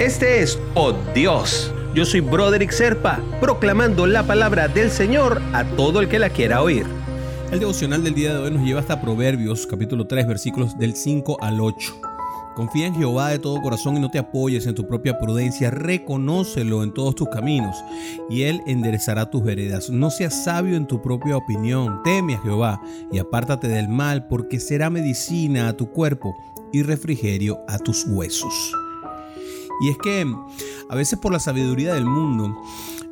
Este es Oh Dios. Yo soy Broderick Serpa, proclamando la palabra del Señor a todo el que la quiera oír. El devocional del día de hoy nos lleva hasta Proverbios, capítulo 3, versículos del 5 al 8. Confía en Jehová de todo corazón y no te apoyes en tu propia prudencia. Reconócelo en todos tus caminos y Él enderezará tus veredas. No seas sabio en tu propia opinión. Teme a Jehová y apártate del mal, porque será medicina a tu cuerpo y refrigerio a tus huesos. Y es que a veces por la sabiduría del mundo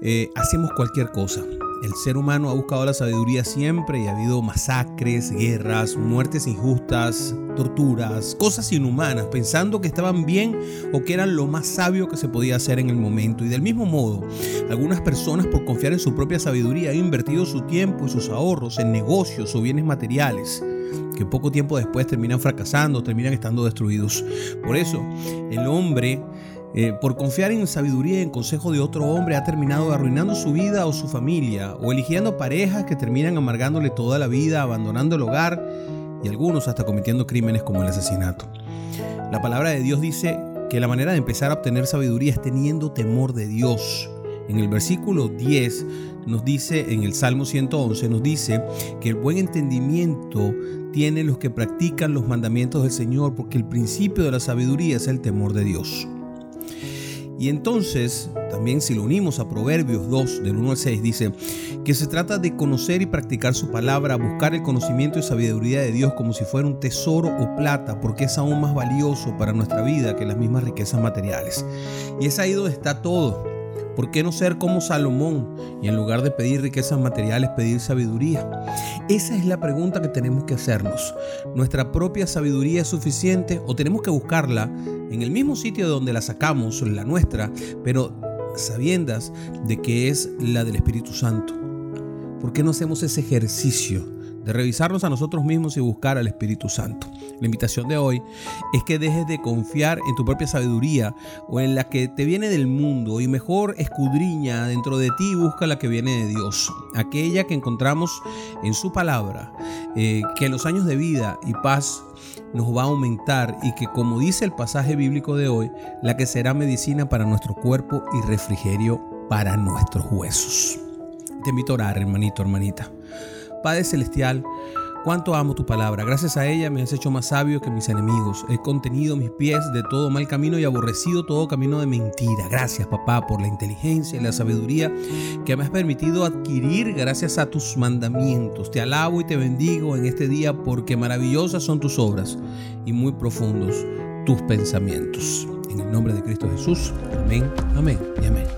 eh, hacemos cualquier cosa. El ser humano ha buscado la sabiduría siempre y ha habido masacres, guerras, muertes injustas, torturas, cosas inhumanas, pensando que estaban bien o que eran lo más sabio que se podía hacer en el momento. Y del mismo modo, algunas personas por confiar en su propia sabiduría han invertido su tiempo y sus ahorros en negocios o bienes materiales que poco tiempo después terminan fracasando, terminan estando destruidos. Por eso, el hombre eh, por confiar en sabiduría y en consejo de otro hombre, ha terminado arruinando su vida o su familia, o eligiendo parejas que terminan amargándole toda la vida, abandonando el hogar y algunos hasta cometiendo crímenes como el asesinato. La palabra de Dios dice que la manera de empezar a obtener sabiduría es teniendo temor de Dios. En el versículo 10 nos dice, en el Salmo 111, nos dice que el buen entendimiento tiene los que practican los mandamientos del Señor, porque el principio de la sabiduría es el temor de Dios. Y entonces, también si lo unimos a Proverbios 2, del 1 al 6, dice que se trata de conocer y practicar su palabra, buscar el conocimiento y sabiduría de Dios como si fuera un tesoro o plata, porque es aún más valioso para nuestra vida que las mismas riquezas materiales. Y es ahí donde está todo. ¿Por qué no ser como Salomón y en lugar de pedir riquezas materiales, pedir sabiduría? Esa es la pregunta que tenemos que hacernos. ¿Nuestra propia sabiduría es suficiente o tenemos que buscarla en el mismo sitio donde la sacamos, la nuestra, pero sabiendas de que es la del Espíritu Santo? ¿Por qué no hacemos ese ejercicio? De revisarnos a nosotros mismos y buscar al Espíritu Santo. La invitación de hoy es que dejes de confiar en tu propia sabiduría o en la que te viene del mundo y mejor escudriña dentro de ti y busca la que viene de Dios, aquella que encontramos en su palabra, eh, que los años de vida y paz nos va a aumentar y que como dice el pasaje bíblico de hoy, la que será medicina para nuestro cuerpo y refrigerio para nuestros huesos. Te invito a orar, hermanito, hermanita. Padre Celestial, cuánto amo tu palabra. Gracias a ella me has hecho más sabio que mis enemigos. He contenido mis pies de todo mal camino y aborrecido todo camino de mentira. Gracias, papá, por la inteligencia y la sabiduría que me has permitido adquirir gracias a tus mandamientos. Te alabo y te bendigo en este día porque maravillosas son tus obras y muy profundos tus pensamientos. En el nombre de Cristo Jesús. Amén, amén y amén.